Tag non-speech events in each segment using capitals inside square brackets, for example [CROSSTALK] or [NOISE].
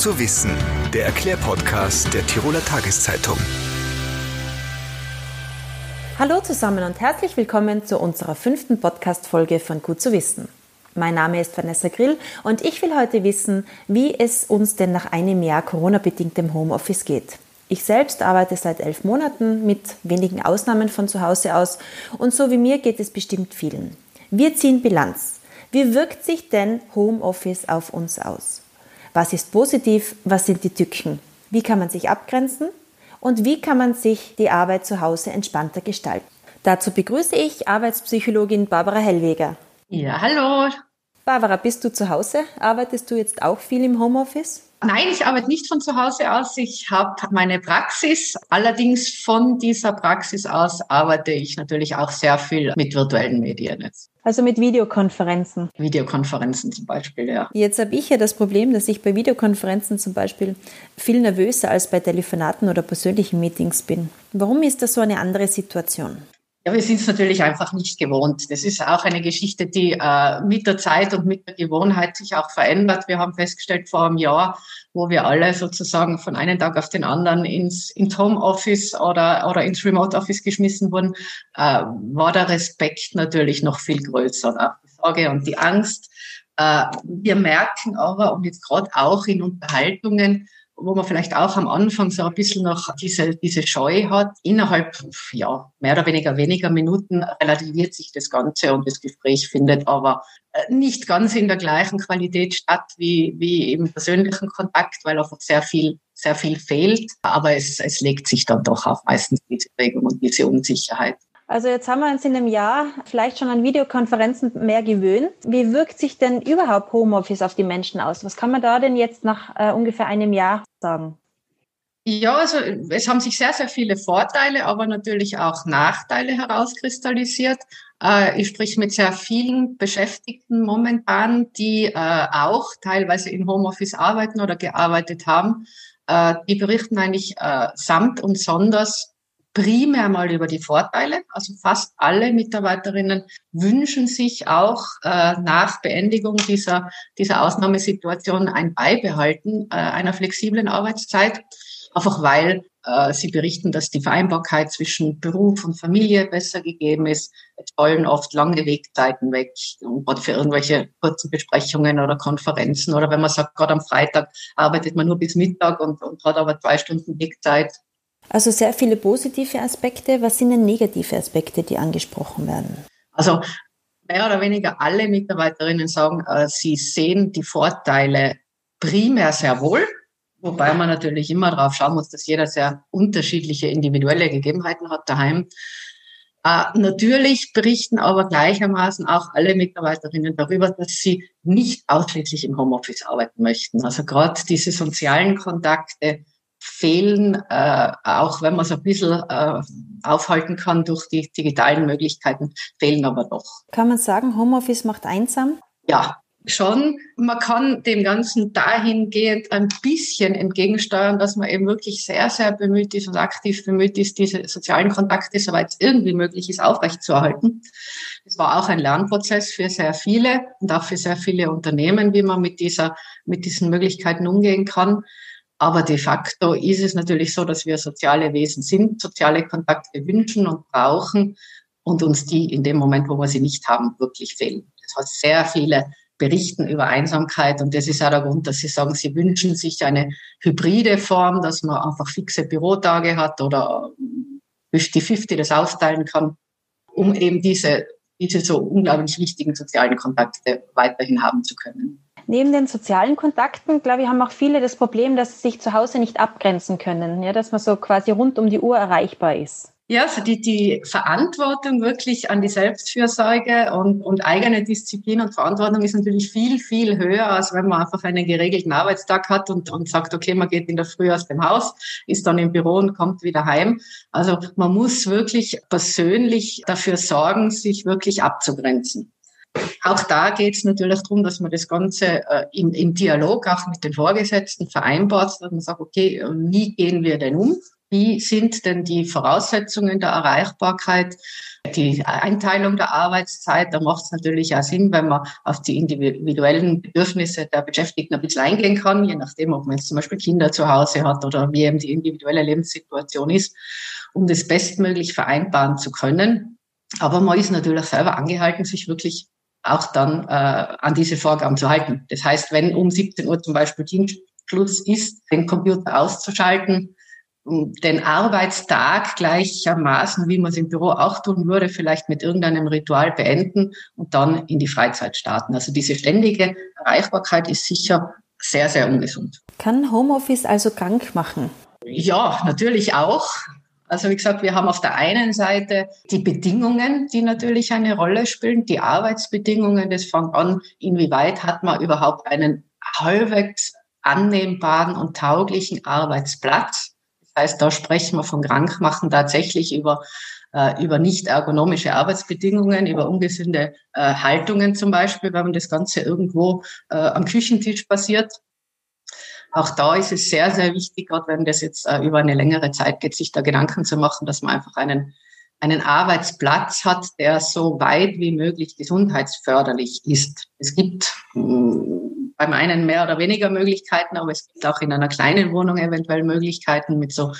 zu wissen, der Erklärpodcast der Tiroler Tageszeitung. Hallo zusammen und herzlich willkommen zu unserer fünften Podcast-Folge von Gut zu wissen. Mein Name ist Vanessa Grill und ich will heute wissen, wie es uns denn nach einem Jahr Corona-bedingtem Homeoffice geht. Ich selbst arbeite seit elf Monaten mit wenigen Ausnahmen von zu Hause aus und so wie mir geht es bestimmt vielen. Wir ziehen Bilanz. Wie wirkt sich denn Homeoffice auf uns aus? Was ist positiv? Was sind die Tücken? Wie kann man sich abgrenzen? Und wie kann man sich die Arbeit zu Hause entspannter gestalten? Dazu begrüße ich Arbeitspsychologin Barbara Hellweger. Ja, hallo. Barbara, bist du zu Hause? Arbeitest du jetzt auch viel im Homeoffice? Nein, ich arbeite nicht von zu Hause aus. Ich habe meine Praxis. Allerdings von dieser Praxis aus arbeite ich natürlich auch sehr viel mit virtuellen Medien jetzt. Also mit Videokonferenzen. Videokonferenzen zum Beispiel, ja. Jetzt habe ich ja das Problem, dass ich bei Videokonferenzen zum Beispiel viel nervöser als bei Telefonaten oder persönlichen Meetings bin. Warum ist das so eine andere Situation? Ja, wir sind es natürlich einfach nicht gewohnt. Das ist auch eine Geschichte, die äh, mit der Zeit und mit der Gewohnheit sich auch verändert. Wir haben festgestellt vor einem Jahr, wo wir alle sozusagen von einem Tag auf den anderen ins, ins Homeoffice oder, oder ins Remote Office geschmissen wurden, äh, war der Respekt natürlich noch viel größer. Auch die Sorge und die Angst. Äh, wir merken aber, und jetzt gerade auch in Unterhaltungen, wo man vielleicht auch am Anfang so ein bisschen noch diese, diese Scheu hat. Innerhalb, ja, mehr oder weniger weniger Minuten relativiert sich das Ganze und das Gespräch findet aber äh, nicht ganz in der gleichen Qualität statt wie, wie im persönlichen Kontakt, weil einfach sehr viel, sehr viel fehlt. Aber es, es legt sich dann doch auch meistens diese Regung und diese Unsicherheit. Also jetzt haben wir uns in einem Jahr vielleicht schon an Videokonferenzen mehr gewöhnt. Wie wirkt sich denn überhaupt Homeoffice auf die Menschen aus? Was kann man da denn jetzt nach äh, ungefähr einem Jahr sagen? Ja, also es haben sich sehr, sehr viele Vorteile, aber natürlich auch Nachteile herauskristallisiert. Äh, ich spreche mit sehr vielen Beschäftigten momentan, die äh, auch teilweise in Homeoffice arbeiten oder gearbeitet haben. Äh, die berichten eigentlich samt und sonders primär mal über die Vorteile. Also fast alle Mitarbeiterinnen wünschen sich auch äh, nach Beendigung dieser, dieser Ausnahmesituation ein Beibehalten äh, einer flexiblen Arbeitszeit. Einfach weil äh, sie berichten, dass die Vereinbarkeit zwischen Beruf und Familie besser gegeben ist. Es fallen oft lange Wegzeiten weg, gerade für irgendwelche kurzen Besprechungen oder Konferenzen. Oder wenn man sagt, gerade am Freitag arbeitet man nur bis Mittag und, und hat aber zwei Stunden Wegzeit also sehr viele positive Aspekte. Was sind denn negative Aspekte, die angesprochen werden? Also mehr oder weniger alle Mitarbeiterinnen sagen, äh, sie sehen die Vorteile primär sehr wohl, wobei man natürlich immer darauf schauen muss, dass jeder sehr unterschiedliche individuelle Gegebenheiten hat daheim. Äh, natürlich berichten aber gleichermaßen auch alle Mitarbeiterinnen darüber, dass sie nicht ausschließlich im Homeoffice arbeiten möchten. Also gerade diese sozialen Kontakte, fehlen, äh, auch wenn man es ein bisschen äh, aufhalten kann durch die digitalen Möglichkeiten, fehlen aber doch. Kann man sagen, Homeoffice macht einsam? Ja, schon. Man kann dem Ganzen dahingehend ein bisschen entgegensteuern, dass man eben wirklich sehr, sehr bemüht ist und aktiv bemüht ist, diese sozialen Kontakte, soweit es irgendwie möglich ist, aufrechtzuerhalten. Es war auch ein Lernprozess für sehr viele und auch für sehr viele Unternehmen, wie man mit dieser, mit diesen Möglichkeiten umgehen kann. Aber de facto ist es natürlich so, dass wir soziale Wesen sind, soziale Kontakte wünschen und brauchen und uns die in dem Moment, wo wir sie nicht haben, wirklich fehlen. Das heißt, sehr viele berichten über Einsamkeit und das ist auch der Grund, dass sie sagen, sie wünschen sich eine hybride Form, dass man einfach fixe Bürotage hat oder 50-50 das aufteilen kann, um eben diese, diese so unglaublich wichtigen sozialen Kontakte weiterhin haben zu können. Neben den sozialen Kontakten, glaube ich, haben auch viele das Problem, dass sie sich zu Hause nicht abgrenzen können, ja, dass man so quasi rund um die Uhr erreichbar ist. Ja, also die, die Verantwortung wirklich an die Selbstfürsorge und, und eigene Disziplin und Verantwortung ist natürlich viel, viel höher, als wenn man einfach einen geregelten Arbeitstag hat und, und sagt, okay, man geht in der Früh aus dem Haus, ist dann im Büro und kommt wieder heim. Also man muss wirklich persönlich dafür sorgen, sich wirklich abzugrenzen. Auch da geht es natürlich darum, dass man das Ganze äh, im, im Dialog auch mit den Vorgesetzten vereinbart, dass man sagt, okay, wie gehen wir denn um? wie sind denn die Voraussetzungen der Erreichbarkeit, die Einteilung der Arbeitszeit. Da macht es natürlich auch Sinn, wenn man auf die individuellen Bedürfnisse der Beschäftigten ein bisschen eingehen kann, je nachdem, ob man jetzt zum Beispiel Kinder zu Hause hat oder wie eben die individuelle Lebenssituation ist, um das bestmöglich vereinbaren zu können. Aber man ist natürlich selber angehalten, sich wirklich auch dann äh, an diese Vorgaben zu halten. Das heißt, wenn um 17 Uhr zum Beispiel Dienstschluss ist, den Computer auszuschalten, den Arbeitstag gleichermaßen, wie man es im Büro auch tun würde, vielleicht mit irgendeinem Ritual beenden und dann in die Freizeit starten. Also diese ständige Erreichbarkeit ist sicher sehr, sehr ungesund. Kann Homeoffice also krank machen? Ja, natürlich auch. Also wie gesagt, wir haben auf der einen Seite die Bedingungen, die natürlich eine Rolle spielen, die Arbeitsbedingungen. Das fängt an, inwieweit hat man überhaupt einen halbwegs annehmbaren und tauglichen Arbeitsplatz. Das heißt, da sprechen wir von Krankmachen tatsächlich über äh, über nicht ergonomische Arbeitsbedingungen, über ungesunde äh, Haltungen zum Beispiel, wenn das Ganze irgendwo äh, am Küchentisch passiert. Auch da ist es sehr, sehr wichtig, gerade wenn das jetzt äh, über eine längere Zeit geht, sich da Gedanken zu machen, dass man einfach einen, einen Arbeitsplatz hat, der so weit wie möglich gesundheitsförderlich ist. Es gibt hm, beim einen mehr oder weniger Möglichkeiten, aber es gibt auch in einer kleinen Wohnung eventuell Möglichkeiten mit so,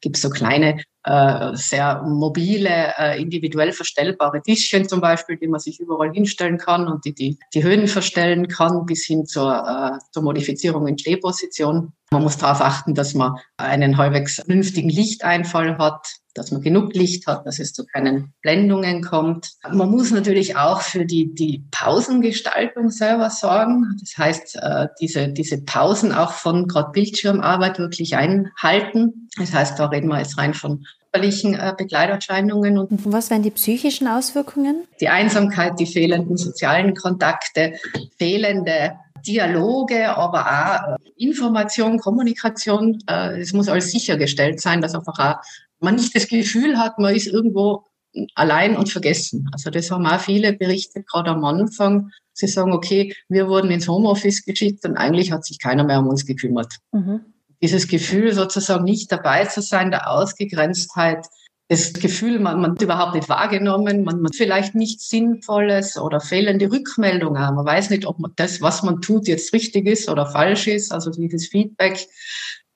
gibt so kleine äh, sehr mobile, äh, individuell verstellbare Tischchen zum Beispiel, die man sich überall hinstellen kann und die die, die Höhen verstellen kann, bis hin zur, äh, zur Modifizierung in Stehposition. Man muss darauf achten, dass man einen halbwegs vernünftigen Lichteinfall hat, dass man genug Licht hat, dass es zu keinen Blendungen kommt. Man muss natürlich auch für die, die Pausengestaltung selber sorgen. Das heißt, äh, diese, diese Pausen auch von gerade Bildschirmarbeit wirklich einhalten. Das heißt, da reden wir jetzt rein von körperlichen äh, Begleiterscheinungen. Und was wären die psychischen Auswirkungen? Die Einsamkeit, die fehlenden sozialen Kontakte, fehlende Dialoge, aber auch äh, Information, Kommunikation. Es muss alles sichergestellt sein, dass einfach auch man nicht das Gefühl hat, man ist irgendwo allein und vergessen. Also das haben auch viele berichtet, gerade am Anfang. Sie sagen, okay, wir wurden ins Homeoffice geschickt und eigentlich hat sich keiner mehr um uns gekümmert. Mhm. Dieses Gefühl sozusagen nicht dabei zu sein, der Ausgegrenztheit, das Gefühl, man, man überhaupt nicht wahrgenommen, man, man vielleicht nichts Sinnvolles oder fehlende Rückmeldungen. Man weiß nicht, ob man das, was man tut, jetzt richtig ist oder falsch ist. Also dieses Feedback,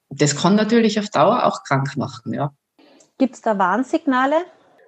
das kann natürlich auf Dauer auch krank machen, ja. Gibt es da Warnsignale?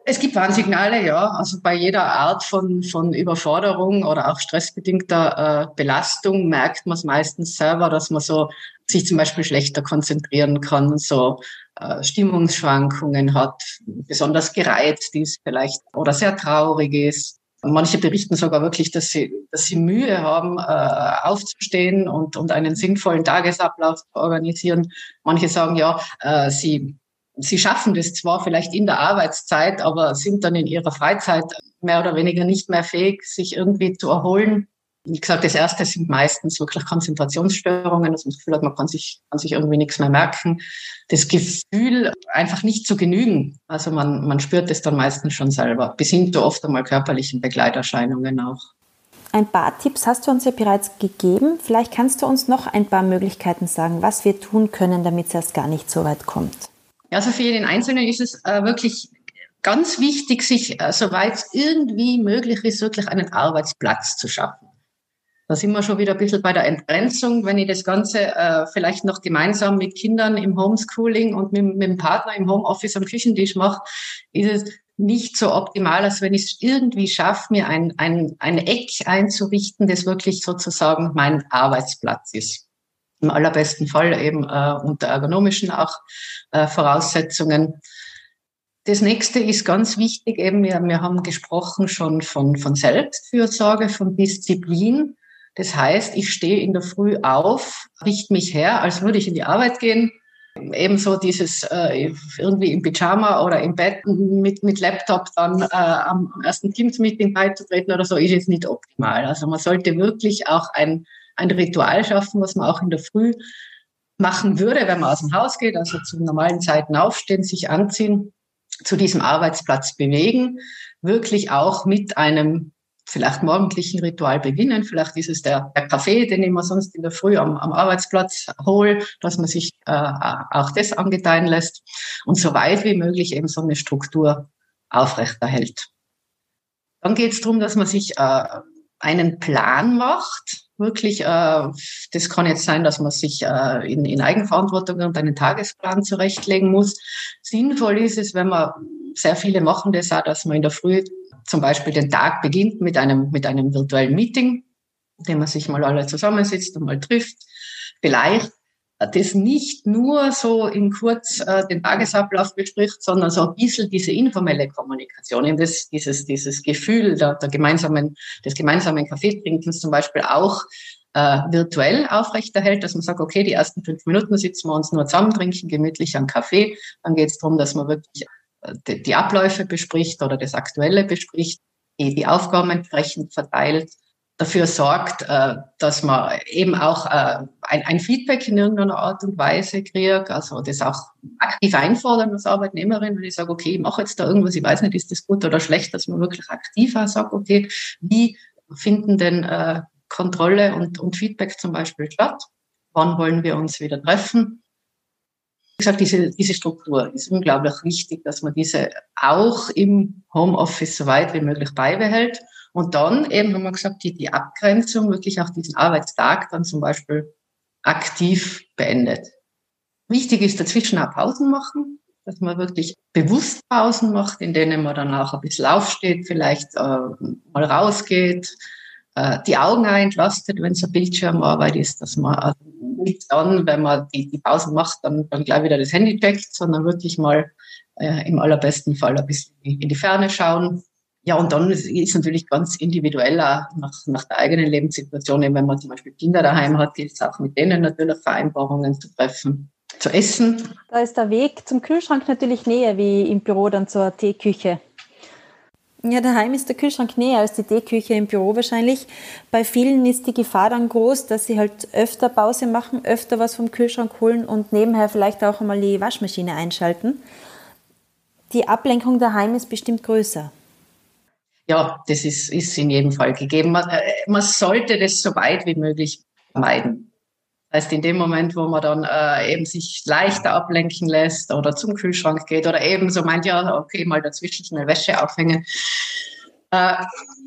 Es gibt Warnsignale, ja. Also bei jeder Art von, von Überforderung oder auch stressbedingter äh, Belastung merkt man es meistens selber, dass man so sich zum Beispiel schlechter konzentrieren kann, so äh, Stimmungsschwankungen hat, besonders gereizt ist vielleicht oder sehr traurig ist. Manche berichten sogar wirklich, dass sie, dass sie Mühe haben, äh, aufzustehen und, und einen sinnvollen Tagesablauf zu organisieren. Manche sagen ja, äh, sie Sie schaffen das zwar vielleicht in der Arbeitszeit, aber sind dann in ihrer Freizeit mehr oder weniger nicht mehr fähig, sich irgendwie zu erholen. Wie gesagt, das erste sind meistens wirklich Konzentrationsstörungen, dass man das Gefühl hat, man kann sich, kann sich irgendwie nichts mehr merken. Das Gefühl, einfach nicht zu genügen. Also man, man spürt es dann meistens schon selber, bis hin zu oft einmal körperlichen Begleiterscheinungen auch. Ein paar Tipps hast du uns ja bereits gegeben. Vielleicht kannst du uns noch ein paar Möglichkeiten sagen, was wir tun können, damit es erst gar nicht so weit kommt. Ja, also für jeden Einzelnen ist es äh, wirklich ganz wichtig, sich, äh, soweit es irgendwie möglich ist, wirklich einen Arbeitsplatz zu schaffen. Da sind wir schon wieder ein bisschen bei der Entgrenzung. Wenn ich das Ganze äh, vielleicht noch gemeinsam mit Kindern im Homeschooling und mit, mit dem Partner im Homeoffice am Küchentisch mache, ist es nicht so optimal, als wenn ich es irgendwie schaffe, mir ein, ein, ein Eck einzurichten, das wirklich sozusagen mein Arbeitsplatz ist im allerbesten Fall eben äh, unter ergonomischen auch äh, Voraussetzungen. Das nächste ist ganz wichtig, eben wir, wir haben gesprochen schon von, von Selbstfürsorge, von Disziplin. Das heißt, ich stehe in der Früh auf, richte mich her, als würde ich in die Arbeit gehen. Ebenso dieses äh, irgendwie im Pyjama oder im Bett mit, mit Laptop dann äh, am ersten Teams-Meeting beizutreten oder so, ist jetzt nicht optimal. Also man sollte wirklich auch ein ein Ritual schaffen, was man auch in der Früh machen würde, wenn man aus dem Haus geht, also zu normalen Zeiten aufstehen, sich anziehen, zu diesem Arbeitsplatz bewegen, wirklich auch mit einem vielleicht morgendlichen Ritual beginnen. Vielleicht ist es der, der Kaffee, den ich mir sonst in der Früh am, am Arbeitsplatz hole, dass man sich äh, auch das angedeihen lässt und so weit wie möglich eben so eine Struktur aufrechterhält. Dann geht es darum, dass man sich äh, einen Plan macht. Wirklich, äh, das kann jetzt sein, dass man sich äh, in, in Eigenverantwortung und einen Tagesplan zurechtlegen muss. Sinnvoll ist es, wenn man sehr viele machen das auch, dass man in der Früh zum Beispiel den Tag beginnt mit einem, mit einem virtuellen Meeting, in dem man sich mal alle zusammensitzt und mal trifft. Vielleicht das nicht nur so in kurz äh, den Tagesablauf bespricht, sondern so ein bisschen diese informelle Kommunikation, eben das, dieses, dieses Gefühl der, der gemeinsamen, des gemeinsamen Kaffeetrinkens zum Beispiel auch äh, virtuell aufrechterhält, dass man sagt, okay, die ersten fünf Minuten sitzen wir uns nur zusammen, trinken gemütlich einen Kaffee. Dann geht es darum, dass man wirklich die, die Abläufe bespricht oder das Aktuelle bespricht, die, die Aufgaben entsprechend verteilt dafür sorgt, äh, dass man eben auch äh, ein, ein, Feedback in irgendeiner Art und Weise kriegt, also das auch aktiv einfordern als Arbeitnehmerin, wenn ich sage, okay, ich mache jetzt da irgendwas, ich weiß nicht, ist das gut oder schlecht, dass man wirklich aktiv auch sagt, okay, wie finden denn äh, Kontrolle und, und Feedback zum Beispiel statt? Wann wollen wir uns wieder treffen? Gesagt, diese, diese Struktur ist unglaublich wichtig, dass man diese auch im Homeoffice so weit wie möglich beibehält und dann eben haben wir gesagt, die, die Abgrenzung wirklich auch diesen Arbeitstag dann zum Beispiel aktiv beendet. Wichtig ist dazwischen auch Pausen machen, dass man wirklich bewusst Pausen macht, in denen man dann auch ein bisschen aufsteht, vielleicht äh, mal rausgeht, äh, die Augen entlastet, wenn es eine Bildschirmarbeit ist, dass man also nicht dann, wenn man die, die Pausen macht, dann, dann gleich wieder das Handy checkt, sondern wirklich mal äh, im allerbesten Fall ein bisschen in die Ferne schauen, ja, und dann ist, ist natürlich ganz individuell auch nach, nach der eigenen Lebenssituation, wenn man zum Beispiel Kinder daheim hat, gilt es auch mit denen natürlich Vereinbarungen zu treffen, zu essen. Da ist der Weg zum Kühlschrank natürlich näher wie im Büro dann zur Teeküche. Ja, daheim ist der Kühlschrank näher als die Teeküche im Büro wahrscheinlich. Bei vielen ist die Gefahr dann groß, dass sie halt öfter Pause machen, öfter was vom Kühlschrank holen und nebenher vielleicht auch einmal die Waschmaschine einschalten. Die Ablenkung daheim ist bestimmt größer ja, das ist, ist in jedem Fall gegeben. Man, äh, man sollte das so weit wie möglich vermeiden. Das heißt, in dem Moment, wo man dann äh, eben sich leichter ablenken lässt oder zum Kühlschrank geht oder eben so meint, ja, okay, mal dazwischen schnell Wäsche aufhängen, äh,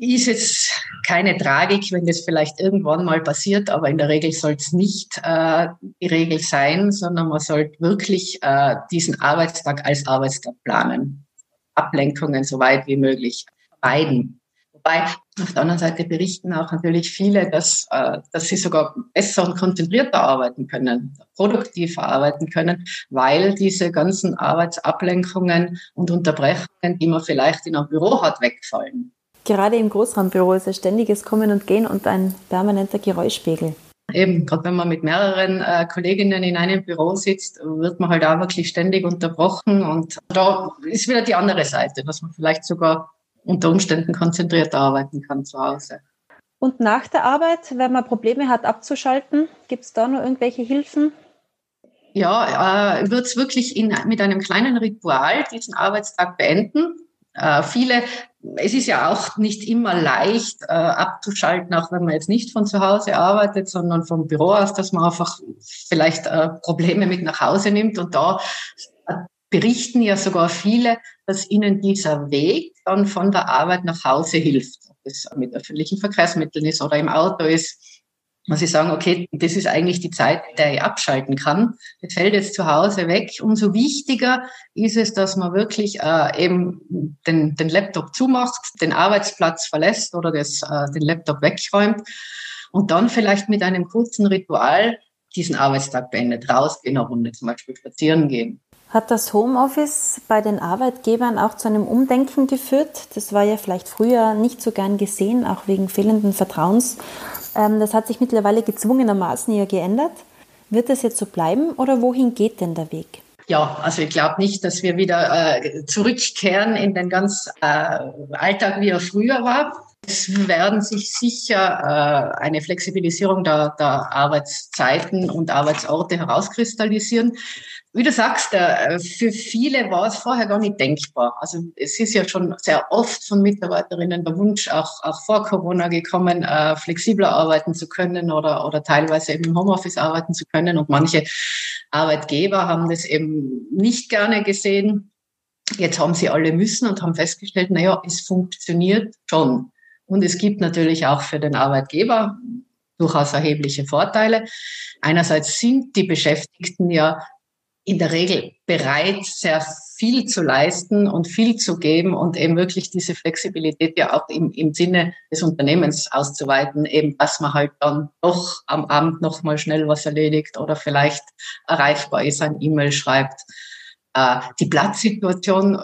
ist jetzt keine Tragik, wenn das vielleicht irgendwann mal passiert, aber in der Regel soll es nicht äh, die Regel sein, sondern man sollte wirklich äh, diesen Arbeitstag als Arbeitstag planen. Ablenkungen so weit wie möglich beiden. Wobei auf der anderen Seite berichten auch natürlich viele, dass, äh, dass sie sogar besser und konzentrierter arbeiten können, produktiver arbeiten können, weil diese ganzen Arbeitsablenkungen und Unterbrechungen, die man vielleicht in einem Büro hat, wegfallen. Gerade im Großraumbüro ist ein ständiges Kommen und Gehen und ein permanenter Geräuschpegel. Eben, gerade wenn man mit mehreren äh, Kolleginnen in einem Büro sitzt, wird man halt auch wirklich ständig unterbrochen. Und da ist wieder die andere Seite, dass man vielleicht sogar unter Umständen konzentriert arbeiten kann zu Hause. Und nach der Arbeit, wenn man Probleme hat abzuschalten, gibt es da noch irgendwelche Hilfen? Ja, äh, wird es wirklich in, mit einem kleinen Ritual diesen Arbeitstag beenden. Äh, viele, es ist ja auch nicht immer leicht äh, abzuschalten, auch wenn man jetzt nicht von zu Hause arbeitet, sondern vom Büro aus, dass man einfach vielleicht äh, Probleme mit nach Hause nimmt. Und da berichten ja sogar viele, dass ihnen dieser Weg dann von der Arbeit nach Hause hilft. Ob es mit öffentlichen Verkehrsmitteln ist oder im Auto ist. Und sie sagen, okay, das ist eigentlich die Zeit, in der ich abschalten kann. Das fällt jetzt zu Hause weg. Umso wichtiger ist es, dass man wirklich äh, eben den, den Laptop zumacht, den Arbeitsplatz verlässt oder das, äh, den Laptop wegräumt und dann vielleicht mit einem kurzen Ritual diesen Arbeitstag beendet, rausgehen, eine Runde zum Beispiel spazieren gehen hat das Homeoffice bei den Arbeitgebern auch zu einem Umdenken geführt? Das war ja vielleicht früher nicht so gern gesehen, auch wegen fehlenden Vertrauens. Ähm, das hat sich mittlerweile gezwungenermaßen ja geändert. Wird das jetzt so bleiben oder wohin geht denn der Weg? Ja, also ich glaube nicht, dass wir wieder äh, zurückkehren in den ganz äh, Alltag, wie er früher war. Es werden sich sicher äh, eine Flexibilisierung der, der Arbeitszeiten und Arbeitsorte herauskristallisieren. Wie du sagst, äh, für viele war es vorher gar nicht denkbar. Also es ist ja schon sehr oft von Mitarbeiterinnen der Wunsch, auch, auch vor Corona gekommen, äh, flexibler arbeiten zu können oder, oder teilweise eben im Homeoffice arbeiten zu können. Und manche Arbeitgeber haben das eben nicht gerne gesehen. Jetzt haben sie alle müssen und haben festgestellt, naja, es funktioniert schon. Und es gibt natürlich auch für den Arbeitgeber durchaus erhebliche Vorteile. Einerseits sind die Beschäftigten ja in der Regel bereit, sehr viel zu leisten und viel zu geben und eben wirklich diese Flexibilität ja auch im, im Sinne des Unternehmens auszuweiten, eben, dass man halt dann doch am Abend noch mal schnell was erledigt oder vielleicht erreichbar ist, ein E-Mail schreibt. Äh, die Platzsituation äh,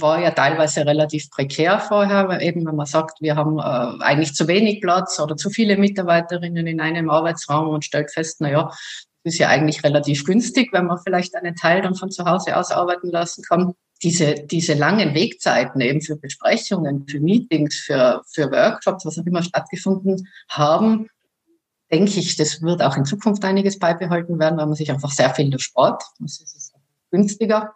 war ja teilweise relativ prekär vorher, weil eben wenn man sagt, wir haben äh, eigentlich zu wenig Platz oder zu viele Mitarbeiterinnen in einem Arbeitsraum und stellt fest, na ja, ist ja eigentlich relativ günstig, wenn man vielleicht einen Teil dann von zu Hause aus arbeiten lassen kann. Diese, diese langen Wegzeiten eben für Besprechungen, für Meetings, für, für Workshops, was auch immer stattgefunden haben, denke ich, das wird auch in Zukunft einiges beibehalten werden, weil man sich einfach sehr viel Sport. Das ist günstiger.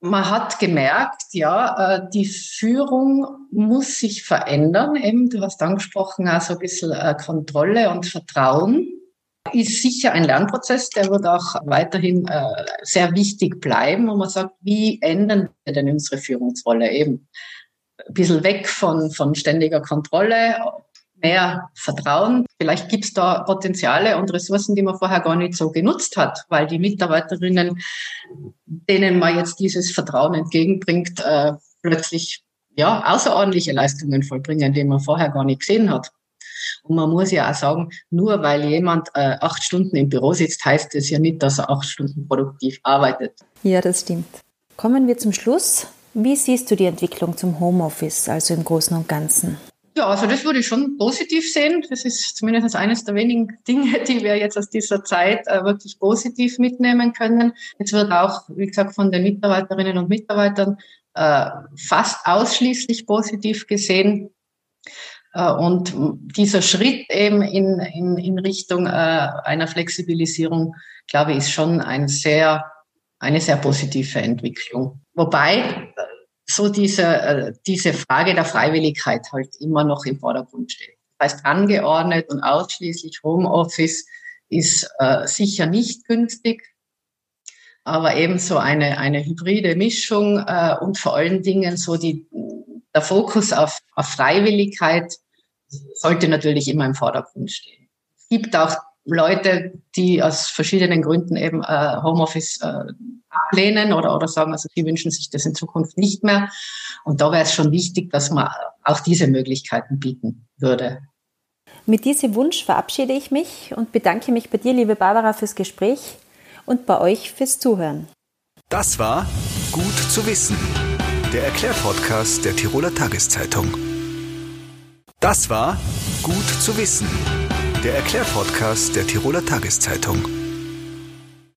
Man hat gemerkt, ja, äh, die Führung muss sich verändern. Eben, du hast angesprochen, also ein bisschen äh, Kontrolle und Vertrauen ist sicher ein Lernprozess, der wird auch weiterhin äh, sehr wichtig bleiben. Und man sagt, wie ändern wir denn unsere Führungsrolle eben? Ein bisschen weg von, von ständiger Kontrolle, mehr Vertrauen. Vielleicht gibt es da Potenziale und Ressourcen, die man vorher gar nicht so genutzt hat, weil die Mitarbeiterinnen, denen man jetzt dieses Vertrauen entgegenbringt, äh, plötzlich ja außerordentliche Leistungen vollbringen, die man vorher gar nicht gesehen hat. Und man muss ja auch sagen, nur weil jemand äh, acht Stunden im Büro sitzt, heißt es ja nicht, dass er acht Stunden produktiv arbeitet. Ja, das stimmt. Kommen wir zum Schluss. Wie siehst du die Entwicklung zum Homeoffice, also im Großen und Ganzen? Ja, also das würde ich schon positiv sehen. Das ist zumindest eines der wenigen [LAUGHS] Dinge, die wir jetzt aus dieser Zeit äh, wirklich positiv mitnehmen können. Jetzt wird auch, wie gesagt, von den Mitarbeiterinnen und Mitarbeitern äh, fast ausschließlich positiv gesehen. Äh, und dieser Schritt eben in, in, in Richtung äh, einer Flexibilisierung, glaube ich, ist schon ein sehr, eine sehr positive Entwicklung. Wobei so diese, äh, diese Frage der Freiwilligkeit halt immer noch im Vordergrund steht. Das heißt, angeordnet und ausschließlich Homeoffice ist äh, sicher nicht günstig, aber ebenso eine, eine hybride Mischung äh, und vor allen Dingen so die, der Fokus auf, auf Freiwilligkeit sollte natürlich immer im Vordergrund stehen. Es gibt auch Leute, die aus verschiedenen Gründen eben äh, Homeoffice äh, ablehnen oder, oder sagen, also sie wünschen sich das in Zukunft nicht mehr. Und da wäre es schon wichtig, dass man auch diese Möglichkeiten bieten würde. Mit diesem Wunsch verabschiede ich mich und bedanke mich bei dir, liebe Barbara, fürs Gespräch und bei euch fürs Zuhören. Das war Gut zu wissen, der Erklärpodcast der Tiroler Tageszeitung. Das war Gut zu wissen, der Erklärpodcast der Tiroler Tageszeitung.